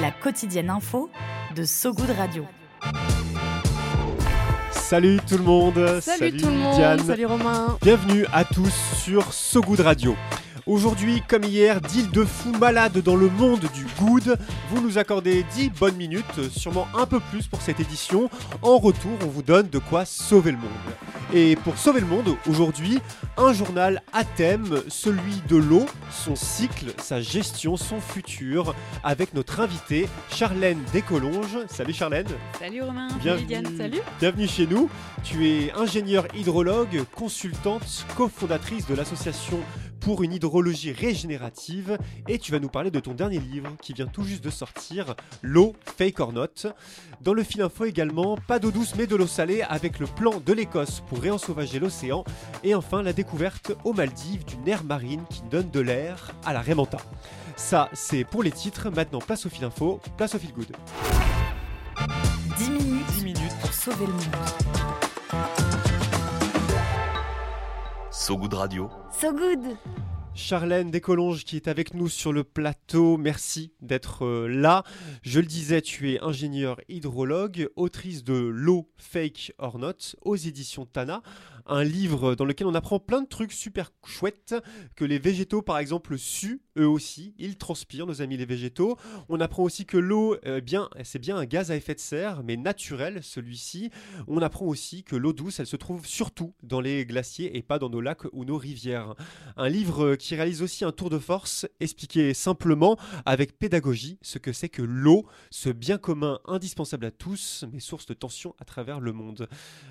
La quotidienne info de So Good Radio. Salut tout le monde. Salut, tout le monde. Diane. Salut Romain. Bienvenue à tous sur So Good Radio. Aujourd'hui, comme hier, deal de fou malade dans le monde du good. Vous nous accordez 10 bonnes minutes, sûrement un peu plus pour cette édition. En retour, on vous donne de quoi sauver le monde. Et pour sauver le monde, aujourd'hui, un journal à thème, celui de l'eau, son cycle, sa gestion, son futur, avec notre invitée Charlène Descolonges. Salut Charlène. Salut Romain. Bienvenue. Salut Diane. Salut. Bienvenue chez nous. Tu es ingénieure hydrologue, consultante, cofondatrice de l'association pour une hydrologie régénérative et tu vas nous parler de ton dernier livre qui vient tout juste de sortir, L'eau, fake or not. Dans le fil info également, pas d'eau douce mais de l'eau salée avec le plan de l'Écosse pour réensauvager l'océan et enfin la découverte aux Maldives d'une aire marine qui donne de l'air à la Raymanta. Ça, c'est pour les titres. Maintenant, place au fil info, place au fil good. 10 minutes, 10 minutes pour sauver le monde. So Good Radio. So Good Charlène Descolonges qui est avec nous sur le plateau, merci d'être euh, là. Je le disais, tu es ingénieure hydrologue, autrice de L'eau fake or not aux éditions Tana, un livre dans lequel on apprend plein de trucs super chouettes que les végétaux par exemple suent eux aussi, ils transpirent nos amis les végétaux. On apprend aussi que l'eau euh, bien c'est bien un gaz à effet de serre mais naturel celui-ci. On apprend aussi que l'eau douce, elle se trouve surtout dans les glaciers et pas dans nos lacs ou nos rivières. Un livre qui réalise aussi un tour de force, expliquer simplement, avec pédagogie, ce que c'est que l'eau, ce bien commun indispensable à tous, mais source de tension à travers le monde.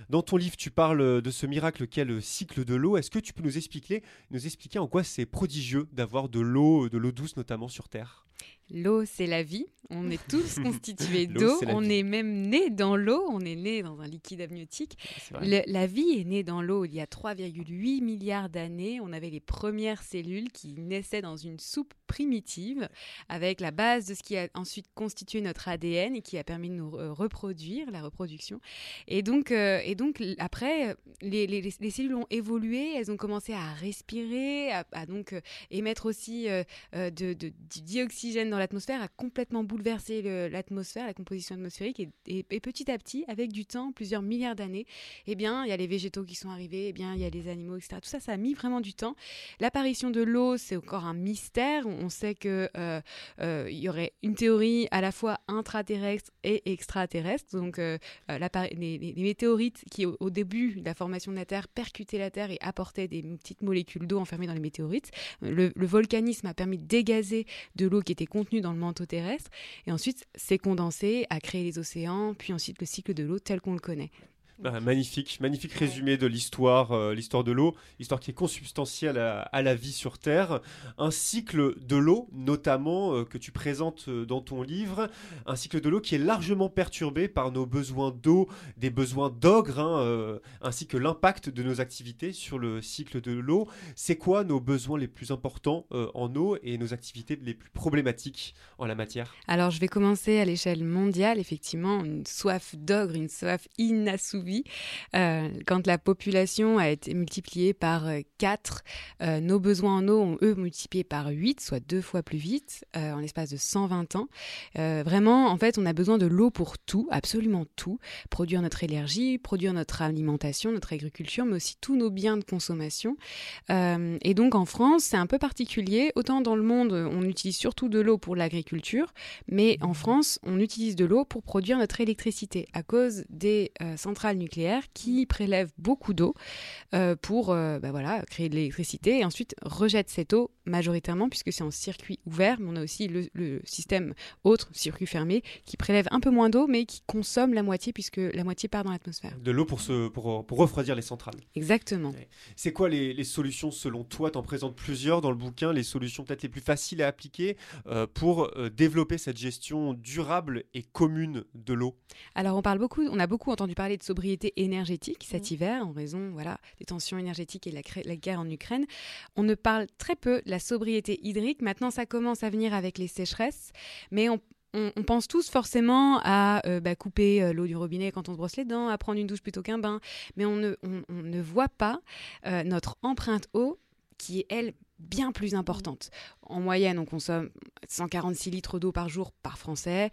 Dans ton livre, tu parles de ce miracle qu'est le cycle de l'eau. Est-ce que tu peux nous expliquer, nous expliquer en quoi c'est prodigieux d'avoir de l'eau, de l'eau douce notamment sur Terre? L'eau, c'est la vie. On est tous constitués d'eau. On vie. est même né dans l'eau. On est né dans un liquide amniotique. Le- la vie est née dans l'eau il y a 3,8 milliards d'années. On avait les premières cellules qui naissaient dans une soupe primitive avec la base de ce qui a ensuite constitué notre ADN et qui a permis de nous reproduire, la reproduction. Et donc, euh, et donc après, les, les- les cellules ont évolué. Elles ont commencé à respirer, à, à donc euh, émettre aussi euh, du dioxygène dans l'atmosphère, a complètement bouleversé le- l'atmosphère, la composition atmosphérique. Et, et- et petit à petit, avec du temps, plusieurs milliards d'années, eh bien, il y a les végétaux qui sont arrivés, eh bien, il y a les animaux, etc. Tout ça, ça a mis vraiment du temps. L'apparition de l'eau, c'est encore un mystère. On sait que euh, euh, y aurait une théorie à la fois intraterrestre et extraterrestre. Donc, euh, les, météorites qui, au, début de la formation de la Terre, percutaient la Terre et apportaient des petites molécules d'eau enfermées dans les météorites. Le, le volcanisme a permis de dégazer de l'eau qui était contenue dans le manteau terrestre. Et ensuite, c'est condensé, a créé les océans, puis ensuite le cycle de l'eau tel qu'on le connaît. Ah, magnifique, magnifique résumé de l'histoire, euh, l'histoire de l'eau, histoire qui est consubstantielle à, à la vie sur Terre. Un cycle de l'eau, notamment, euh, que tu présentes euh, dans ton livre, un cycle de l'eau qui est largement perturbé par nos besoins d'eau, des besoins d'ogre, hein, euh, ainsi que l'impact de nos activités sur le cycle de l'eau. C'est quoi nos besoins les plus importants en eau et nos activités les plus problématiques en la matière? Alors, je vais commencer à l'échelle mondiale, effectivement, une soif d'ogre, une soif inassouvie. Euh, quand la population a été multipliée par 4, nos besoins en eau ont, eux, multiplié par 8, soit deux fois plus vite, euh, en l'espace de 120 ans. Euh, vraiment, en fait, on a besoin de l'eau pour tout, absolument tout. Produire notre énergie, produire notre alimentation, notre agriculture, mais aussi tous nos biens de consommation. Euh, et donc, en France, c'est un peu particulier. Autant dans le monde, on utilise surtout de l'eau pour l'agriculture, mais en France, on utilise de l'eau pour produire notre électricité à cause des euh, centrales nucléaires qui prélèvent beaucoup d'eau euh, pour euh, bah créer de l'électricité et ensuite rejettent cette eau majoritairement puisque c'est en circuit ouvert, mais on a aussi le, le système autre, circuit fermé, qui prélève un peu moins d'eau, mais qui consomme la moitié puisque la moitié part dans l'atmosphère. De l'eau pour, se, pour, pour refroidir les centrales. Exactement. C'est quoi les, les solutions selon toi? Tu en présentes plusieurs dans le bouquin, les solutions peut-être les plus faciles à appliquer euh, pour euh, développer cette gestion durable et commune de l'eau? Alors on parle beaucoup, on a beaucoup entendu parler de sobriété énergétique cet hiver en raison voilà des tensions énergétiques et de la, guerre en Ukraine. On ne parle très peu de la sobriété hydrique. Maintenant ça commence à venir avec les sécheresses, mais on on, on pense tous forcément à euh, bah, couper euh, l'eau du robinet quand on se brosse les dents, à prendre une douche plutôt qu'un bain, mais on ne, on- on ne voit pas euh, notre empreinte eau qui est, elle, bien plus importante. En moyenne, on consomme 146 litres d'eau par jour par Français.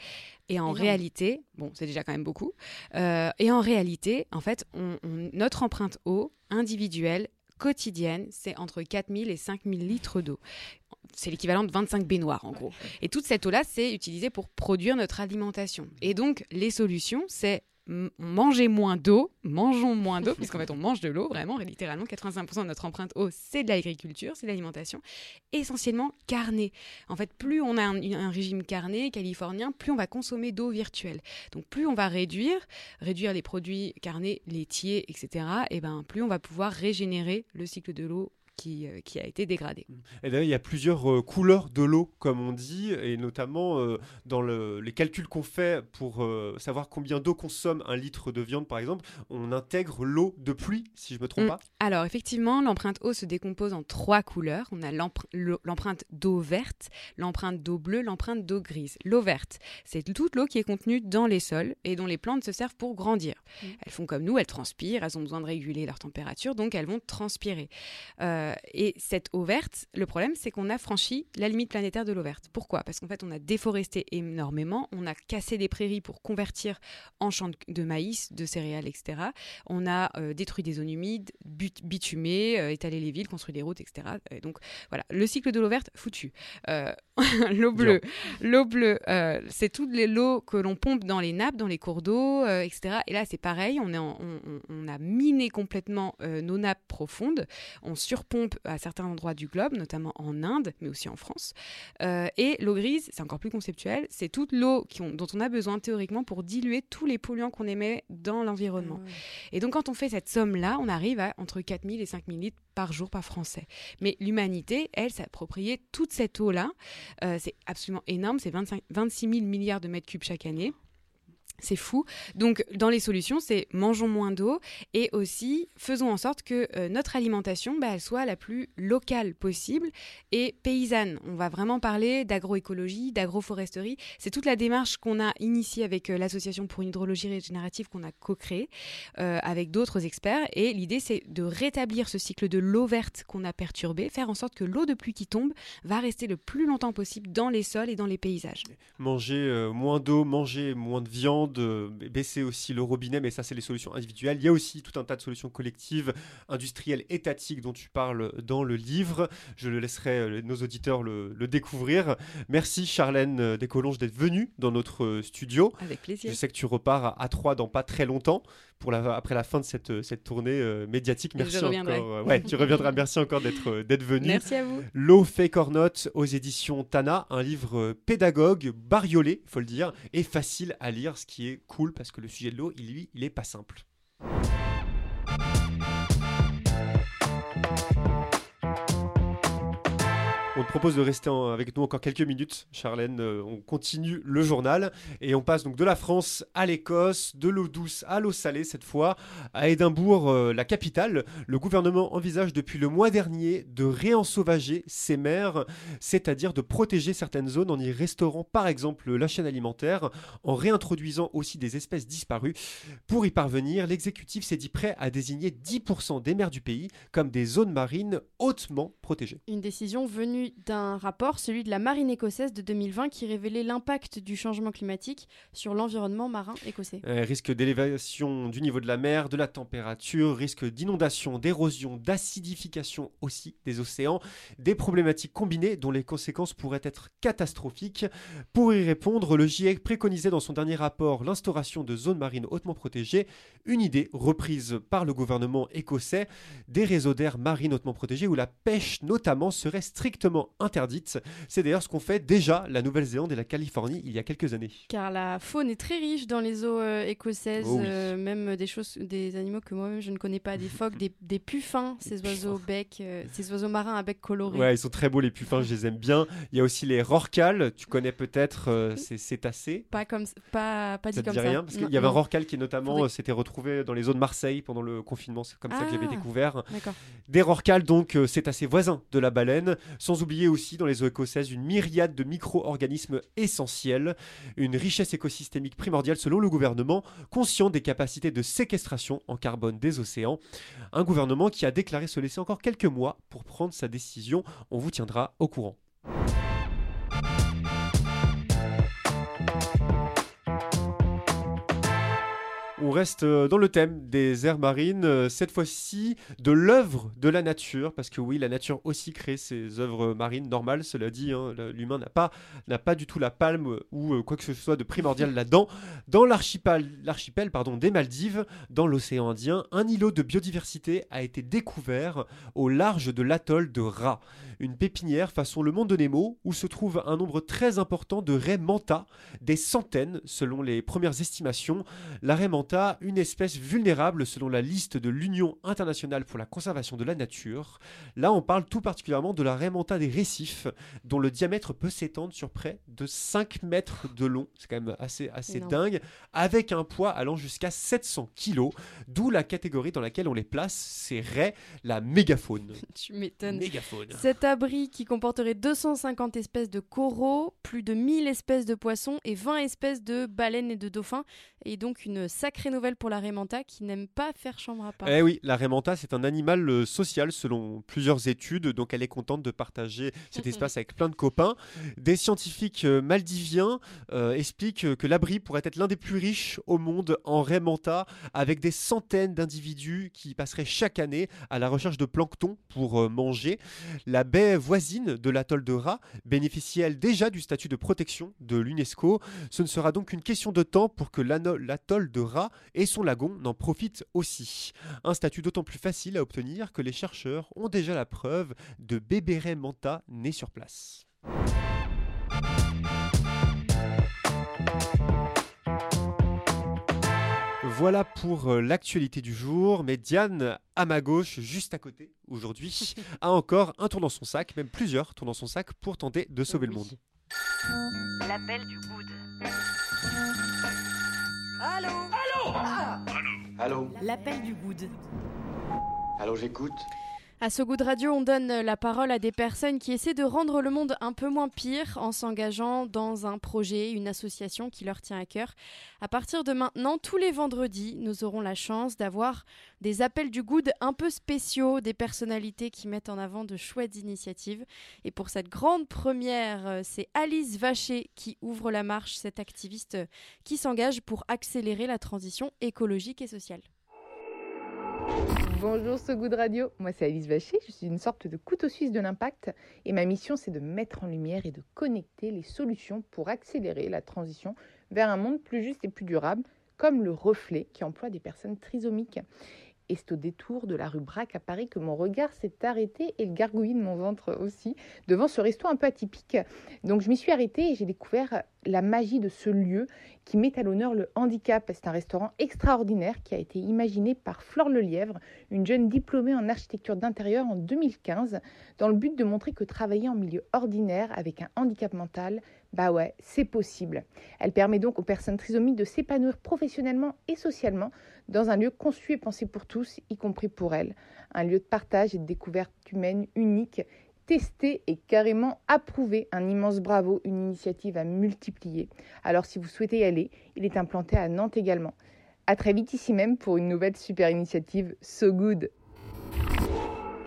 Et en réalité, bon, c'est déjà quand même beaucoup. Et en réalité, en fait, notre empreinte eau individuelle, quotidienne, c'est entre 4000 et 5000 litres d'eau. C'est l'équivalent de 25 baignoires, en gros. Et toute cette eau-là, c'est utilisé pour produire notre alimentation. Et donc, les solutions, c'est m- manger moins d'eau, mangeons moins d'eau, puisqu'en fait on mange de l'eau, vraiment, et littéralement 85% de notre empreinte eau, c'est de l'agriculture, c'est de l'alimentation, essentiellement carné. En fait, plus on a un, un régime carné californien, plus on va consommer d'eau virtuelle. Donc plus on va réduire, réduire les produits carnés, laitiers, etc., et ben plus on va pouvoir régénérer le cycle de l'eau qui, euh, qui a été dégradé. Et d'ailleurs, il y a plusieurs euh, couleurs de l'eau, comme on dit, et notamment euh, dans le- les calculs qu'on fait pour euh, savoir combien d'eau consomme un litre de viande, par exemple, on intègre l'eau de pluie, si je me trompe Mm. pas. Alors effectivement, l'empreinte eau se décompose en trois couleurs. On a l'empreinte d'eau verte, l'empreinte d'eau bleue, l'empreinte d'eau grise. L'eau verte, c'est toute l'eau qui est contenue dans les sols et dont les plantes se servent pour grandir. Mm. Elles font comme nous, elles transpirent, elles ont besoin de réguler leur température, donc elles vont transpirer. Euh, et cette eau verte, le problème, c'est qu'on a franchi la limite planétaire de l'eau verte. Pourquoi? Parce qu'en fait, on a déforesté énormément, on a cassé des prairies pour convertir en champs de, maïs, de céréales, etc. On a euh, détruit des zones humides, but- bitumé, euh, étalé les villes, construit des routes, etc. Et donc voilà, le cycle de l'eau verte, foutu. Euh, l'eau bleue, l'eau bleue, euh, c'est toute les- l'eau que l'on pompe dans les nappes, dans les cours d'eau, euh, etc. Et là, c'est pareil, on, est en- on, on- on a miné complètement euh, nos nappes profondes, on à certains endroits du globe, notamment en Inde, mais aussi en France. Euh, et l'eau grise, c'est encore plus conceptuel, c'est toute l'eau dont on a besoin théoriquement pour diluer tous les polluants qu'on émet dans l'environnement. Et donc, quand on fait cette somme-là, on arrive à entre 4000 et 5000 litres par jour par Français. Mais l'humanité, elle, s'est appropriée toute cette eau-là. Euh, c'est absolument énorme. C'est 25 26 000 milliards de mètres cubes chaque année. C'est fou. Donc, dans les solutions, c'est mangeons moins d'eau et aussi faisons en sorte que euh, notre alimentation, bah, elle soit la plus locale possible et paysanne. On va vraiment parler d'agroécologie, d'agroforesterie. C'est toute la démarche qu'on a initiée avec euh, l'Association pour une hydrologie régénérative qu'on a co-créée euh, avec d'autres experts. Et l'idée, c'est de rétablir ce cycle de l'eau verte qu'on a perturbé, faire en sorte que l'eau de pluie qui tombe va rester le plus longtemps possible dans les sols et dans les paysages. Manger moins d'eau, manger moins de viande, euh, baisser aussi le robinet, mais ça, c'est les solutions individuelles. Il y a aussi tout un tas de solutions collectives, industrielles, étatiques dont tu parles dans le livre. Je le laisserai euh, nos auditeurs le, le découvrir. Merci, Charlène euh, Descolonges, d'être venue dans notre euh, studio. Avec plaisir. Je sais que tu repars à, à 3 dans pas très longtemps. Pour la, après la fin de cette, cette tournée euh, médiatique. Je Merci reviendrai. encore. euh, ouais, tu reviendras. Merci encore d'être d'être venu. Merci à vous. L'eau fake or not aux éditions Tana, un livre pédagogue, bariolé, faut le dire, et facile à lire, ce qui est cool parce que le sujet de l'eau, il, lui, il est pas simple. Propose de rester avec nous encore quelques minutes, Charlène. Euh, on continue le journal et on passe donc de la France à l'Écosse, de l'eau douce à l'eau salée cette fois. À Édimbourg, euh, la capitale, le gouvernement envisage depuis le mois dernier de réensauvager ses mers, c'est-à-dire de protéger certaines zones en y restaurant par exemple la chaîne alimentaire, en réintroduisant aussi des espèces disparues. Pour y parvenir, l'exécutif s'est dit prêt à désigner 10% des mers du pays comme des zones marines hautement protégées. Une décision venue d'un rapport, celui de la marine écossaise de 2020, qui révélait l'impact du changement climatique sur l'environnement marin écossais. Euh, risque d'élévation du niveau de la mer, de la température, risque d'inondation, d'érosion, d'acidification aussi des océans, des problématiques combinées dont les conséquences pourraient être catastrophiques. Pour y répondre, le GIEC préconisait dans son dernier rapport l'instauration de zones marines hautement protégées, une idée reprise par le gouvernement écossais, des réseaux d'air marines hautement protégés où la pêche notamment serait strictement strictement interdites. C'est d'ailleurs ce qu'ont fait déjà la Nouvelle-Zélande et la Californie il y a quelques années. Car la faune est très riche dans les eaux euh, écossaises, Oh oui. euh, même des choses, des animaux que moi-même je ne connais pas, des phoques, des, des puffins, ces oiseaux bec, euh, ces oiseaux marins à bec coloré. Ouais, ils sont très beaux les puffins, je les aime bien. Il y a aussi les rorquals, tu connais peut-être ces cétacés. Pas comme, pas, pas dit Ça te comme dit ça. rien? Parce qu'il y avait un non. rorqual qui notamment s'était retrouvé dans les eaux de Marseille pendant le confinement, c'est comme ça que j'avais Ah. découvert. Des rorquals, donc, euh, c'est assez voisin de la baleine, sans oublier aussi dans les eaux écossaises une myriade de micro-organismes essentiels, une richesse écosystémique primordiale selon le gouvernement, conscient des capacités de séquestration en carbone des océans. Un gouvernement qui a déclaré se laisser encore quelques mois pour prendre sa décision. On vous tiendra au courant. Reste euh, dans le thème des aires marines, euh, cette fois-ci de l'œuvre de la nature, parce que oui, la nature aussi crée ses œuvres marines normales, cela dit, hein, l'humain n'a pas, n'a pas du tout la palme ou euh, quoi que ce soit de primordial là-dedans. Dans l'archipel, l'archipel pardon, des Maldives, dans l'océan Indien, un îlot de biodiversité a été découvert au large de l'atoll de Ra, une pépinière façon le monde de Nemo, où se trouve un nombre très important de raies manta, des centaines selon les premières estimations. La raie manta, une espèce vulnérable selon la liste de l'Union internationale pour la conservation de la nature. Là, on parle tout particulièrement de la raie manta des récifs, dont le diamètre peut s'étendre sur près de 5 mètres de long. C'est quand même assez, assez Énorme. dingue, avec un poids allant jusqu'à 700 kg, d'où la catégorie dans laquelle on les place, ces raies, la mégafaune. Tu m'étonnes. Mégafaune. Cet abri qui comporterait 250 espèces de coraux, plus de 1000 espèces de poissons et 20 espèces de baleines et de dauphins, est donc une sacrée nouvelle pour la Raymanta qui n'aime pas faire chambre à part. Eh oui, la raimanta, c'est un animal euh, social selon plusieurs études, donc elle est contente de partager cet espace avec plein de copains. Des scientifiques euh, maldiviens euh, expliquent que l'abri pourrait être l'un des plus riches au monde en raimanta, avec des centaines d'individus qui passeraient chaque année à la recherche de plancton pour manger. La baie voisine de l'atoll de Ra bénéficie elle déjà du statut de protection de l'UNESCO. Ce ne sera donc qu'une question de temps pour que l'atoll de Ra et son lagon n'en profitent aussi. Un statut d'autant plus facile à obtenir que les chercheurs ont déjà la preuve de bébés raies manta nés sur place. Voilà pour euh, l'actualité du jour, mais Diane, à ma gauche, juste à côté, aujourd'hui, a encore un tour dans son sac, même plusieurs tours dans son sac, pour tenter de sauver le monde. L'appel du good. Allô Allô L'appel du good. Allô, j'écoute À ce goût de radio, on donne la parole à des personnes qui essaient de rendre le monde un peu moins pire en s'engageant dans un projet, une association qui leur tient à cœur. À partir de maintenant, tous les vendredis, nous aurons la chance d'avoir des appels du good un peu spéciaux, des personnalités qui mettent en avant de chouettes initiatives. Et pour cette grande première, euh, c'est Alice Vacher qui ouvre la marche, cette activiste euh, qui s'engage pour accélérer la transition écologique et sociale. Bonjour ce goût de radio, moi c'est Alice Vacher, je suis une sorte de couteau suisse de l'impact et ma mission c'est de mettre en lumière et de connecter les solutions pour accélérer la transition vers un monde plus juste et plus durable, comme le reflet qui emploie des personnes trisomiques. Et c'est au détour de la rue Braque à Paris que mon regard s'est arrêté et le gargouillis de mon ventre aussi, devant ce resto un peu atypique. Donc je m'y suis arrêtée et j'ai découvert la magie de ce lieu qui met à l'honneur le handicap. C'est un restaurant extraordinaire qui a été imaginé par Flore Lelièvre, une jeune diplômée en architecture d'intérieur en 2015, dans le but de montrer que travailler en milieu ordinaire avec un handicap mental, bah ouais, c'est possible. Elle permet donc aux personnes trisomiques de s'épanouir professionnellement et socialement dans un lieu conçu et pensé pour tous, y compris pour elles. Un lieu de partage et de découverte humaine unique testé et carrément approuvé. Un immense bravo, une initiative à multiplier. Alors si vous souhaitez y aller, il est implanté à Nantes également. À très vite ici même pour une nouvelle super initiative So Good.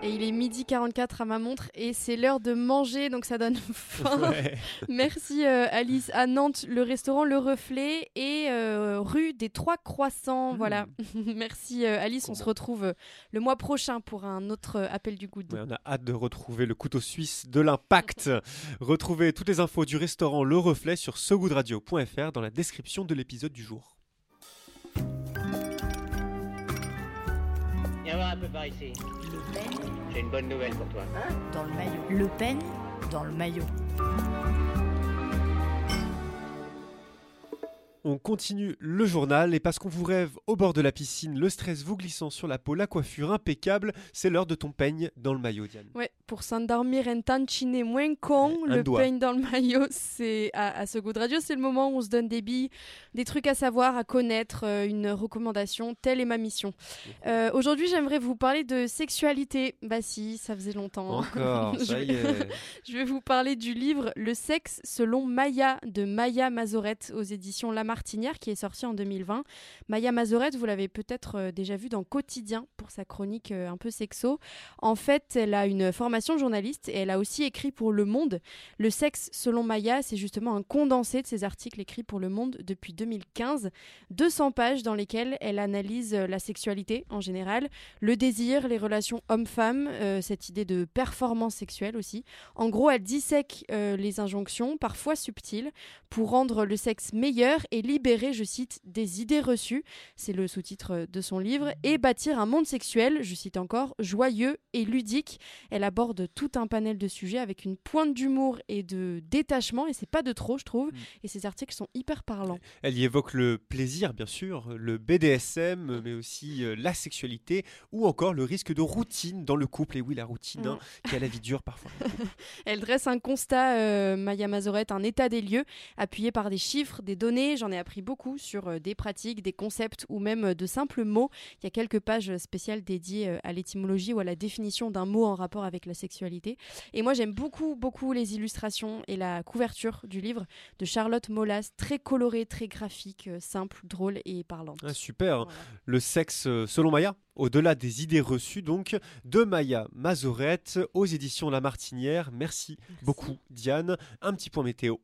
Et il est midi 44 à ma montre et c'est l'heure de manger, donc ça donne faim. Ouais. Merci euh, Alice. À Nantes, le restaurant Le Reflet et euh, rue des Trois Croissants. Voilà. Merci euh, Alice. On se retrouve le mois prochain pour un autre appel du. Ouais, on a hâte de retrouver le couteau suisse de l'impact. Retrouvez toutes les infos du restaurant Le Reflet sur sogoodradio.fr dans la description de l'épisode du jour. Viens voir un peu par ici. Le Pen J'ai une bonne nouvelle pour toi. dans le maillot. Le Pen dans le maillot. On continue le journal et parce qu'on vous rêve au bord de la piscine, le stress vous glissant sur la peau, la coiffure impeccable, c'est l'heure de ton peigne dans le maillot, Diane. Ouais, pour s'endormir un tantinet moins con, Un le doigt. peigne dans le maillot, c'est à, à ce goût de radio, c'est le moment où on se donne des billes, des trucs à savoir, à connaître, euh, une recommandation, telle est ma mission. Euh, Aujourd'hui, j'aimerais vous parler de sexualité. Bah si, ça faisait longtemps. Encore, Je ça vais- y est. Je vais vous parler du livre Le sexe selon Maya de Maya Mazorette aux éditions La Qui est sorti en 2020. Maya Mazorette, vous l'avez peut-être euh, déjà vu dans Quotidien pour sa chronique euh, un peu sexo. En fait, elle a une formation journaliste et elle a aussi écrit pour Le Monde. Le sexe selon Maya, c'est justement un condensé de ses articles écrits pour Le Monde depuis 2015. 200 pages dans lesquelles elle analyse euh, la sexualité en général, le désir, les relations hommes-femmes, cette idée de performance sexuelle aussi. En gros, elle dissèque les injonctions, parfois subtiles, pour rendre le sexe meilleur et libérer, je cite, des idées reçues, c'est le sous-titre euh, de son livre, et bâtir un monde sexuel, je cite encore, joyeux et ludique. Elle aborde tout un panel de sujets avec une pointe d'humour et de détachement, et c'est pas de trop, je trouve, et ces articles sont hyper parlants. Elle y évoque le plaisir, bien sûr, le BDSM, mais aussi euh, la sexualité, ou encore le risque de routine dans le couple. Et oui, la routine, hein, qui a la vie dure parfois. Elle dresse un constat, euh, Maya Mazorette, un état des lieux, appuyé par des chiffres, des données. J'en ai appris beaucoup sur euh, des pratiques, des concepts ou même euh, de simples mots. Il y a quelques pages spéciales dédiées euh, à l'étymologie ou à la définition d'un mot en rapport avec la sexualité. Et moi, j'aime beaucoup, beaucoup les illustrations et la couverture du livre de Charlotte Molas, très colorée, très graphique, simple, drôle et parlante. Ah, super. Le sexe selon Maya, au-delà des idées reçues, donc, de Maya Mazorette aux éditions La Martinière. Merci, beaucoup, Diane. Un petit point météo.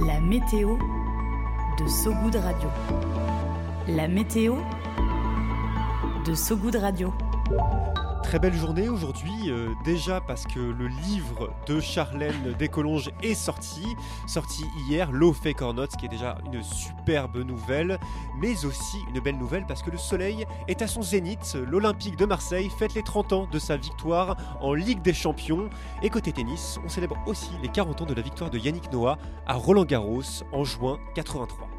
La météo de Sogoud Radio. La météo de Sogoud Radio. Très belle journée aujourd'hui, euh, déjà parce que le livre de Charlène Descolonges est sorti, sorti hier, Low Fake or Not, ce qui est déjà une superbe nouvelle, mais aussi une belle nouvelle parce que le soleil est à son zénith. L'Olympique de Marseille fête les 30 ans de sa victoire en Ligue des Champions. Et côté tennis, on célèbre aussi les 40 ans de la victoire de Yannick Noah à Roland Garros en juin 83.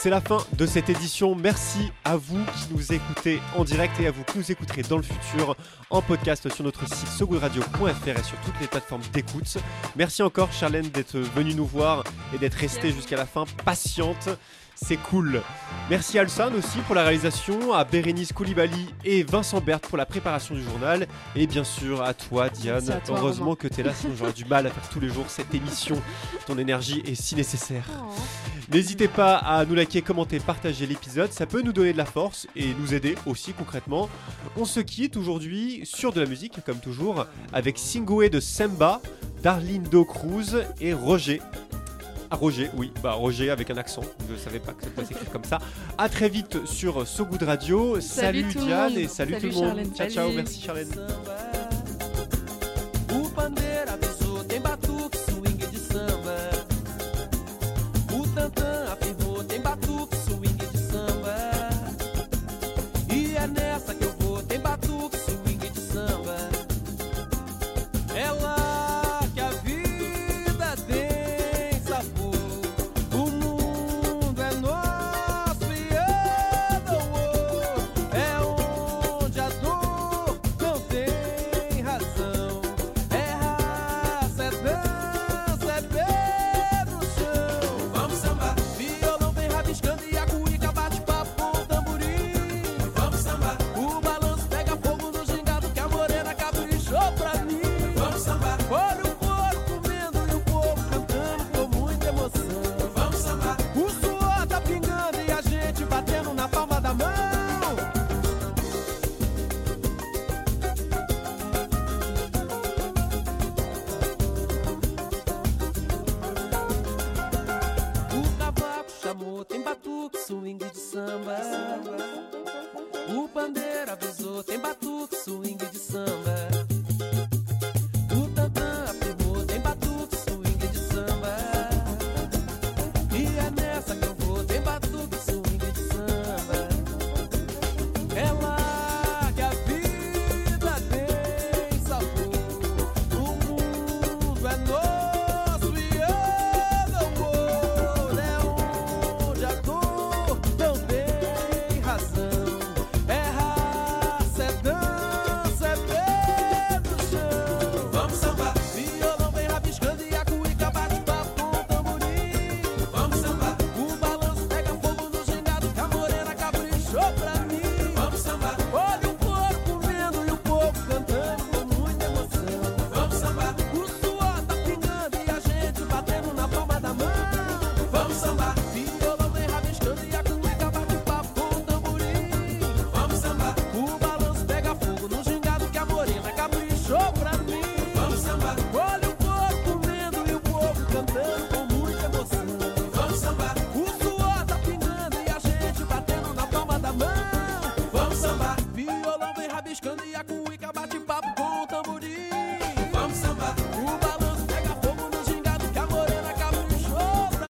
C'est la fin de cette édition. Merci à vous qui nous écoutez en direct et à vous qui nous écouterez dans le futur en podcast sur notre site sogoodradio.fr et sur toutes les plateformes d'écoute. Merci encore Charlène d'être venue nous voir et d'être restée jusqu'à la fin patiente. C'est cool. Merci à Alsan aussi pour la réalisation, à Bérénice Koulibaly et Vincent Berthe pour la préparation du journal, et bien sûr à toi Diane. Merci à toi, Heureusement Romain. que tu es là, sinon j'aurais du mal à faire tous les jours cette émission. Ton énergie est si nécessaire. N'hésitez pas à nous liker, commenter, partager l'épisode, ça peut nous donner de la force et nous aider aussi concrètement. On se quitte aujourd'hui sur de la musique, comme toujours, avec Singwe de Semba, Darlindo Cruz et Roger. Ah, Roger, oui, bah Roger avec un accent, je savais pas que ça pouvait s'écrire comme ça. À très vite sur So Good Radio. Salut Diane et salut, Salut tout le monde. Charlène. Ciao, ciao, merci Charlène.